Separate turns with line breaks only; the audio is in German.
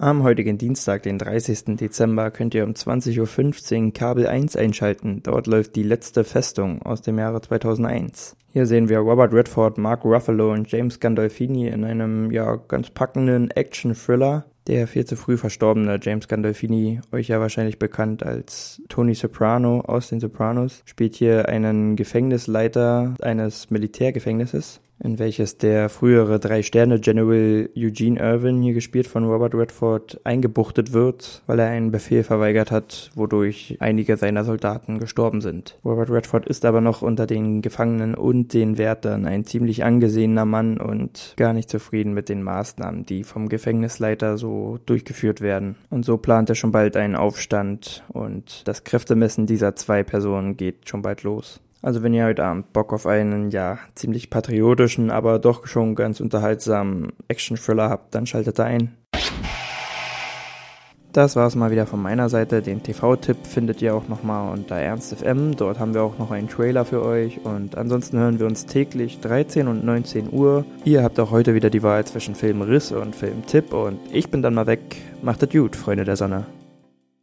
Am heutigen Dienstag, den 30. Dezember, könnt ihr um 20.15 Uhr Kabel 1 einschalten. Dort läuft die letzte Festung aus dem Jahre 2001. Hier sehen wir Robert Redford, Mark Ruffalo und James Gandolfini in einem ja ganz packenden Action-Thriller. Der viel zu früh verstorbene James Gandolfini, euch ja wahrscheinlich bekannt als Tony Soprano aus den Sopranos, spielt hier einen Gefängnisleiter eines Militärgefängnisses in welches der frühere Drei-Sterne-General Eugene Irvin, hier gespielt von Robert Redford, eingebuchtet wird, weil er einen Befehl verweigert hat, wodurch einige seiner Soldaten gestorben sind. Robert Redford ist aber noch unter den Gefangenen und den Wärtern ein ziemlich angesehener Mann und gar nicht zufrieden mit den Maßnahmen, die vom Gefängnisleiter so durchgeführt werden. Und so plant er schon bald einen Aufstand und das Kräftemessen dieser zwei Personen geht schon bald los. Also wenn ihr heute Abend Bock auf einen, ja, ziemlich patriotischen, aber doch schon ganz unterhaltsamen Action-Thriller habt, dann schaltet da ein. Das war's mal wieder von meiner Seite. Den TV-Tipp findet ihr auch nochmal unter Ernst FM. Dort haben wir auch noch einen Trailer für euch. Und ansonsten hören wir uns täglich 13 und 19 Uhr. Ihr habt auch heute wieder die Wahl zwischen Filmriss und Filmtipp. Und ich bin dann mal weg. Macht es gut, Freunde der Sonne.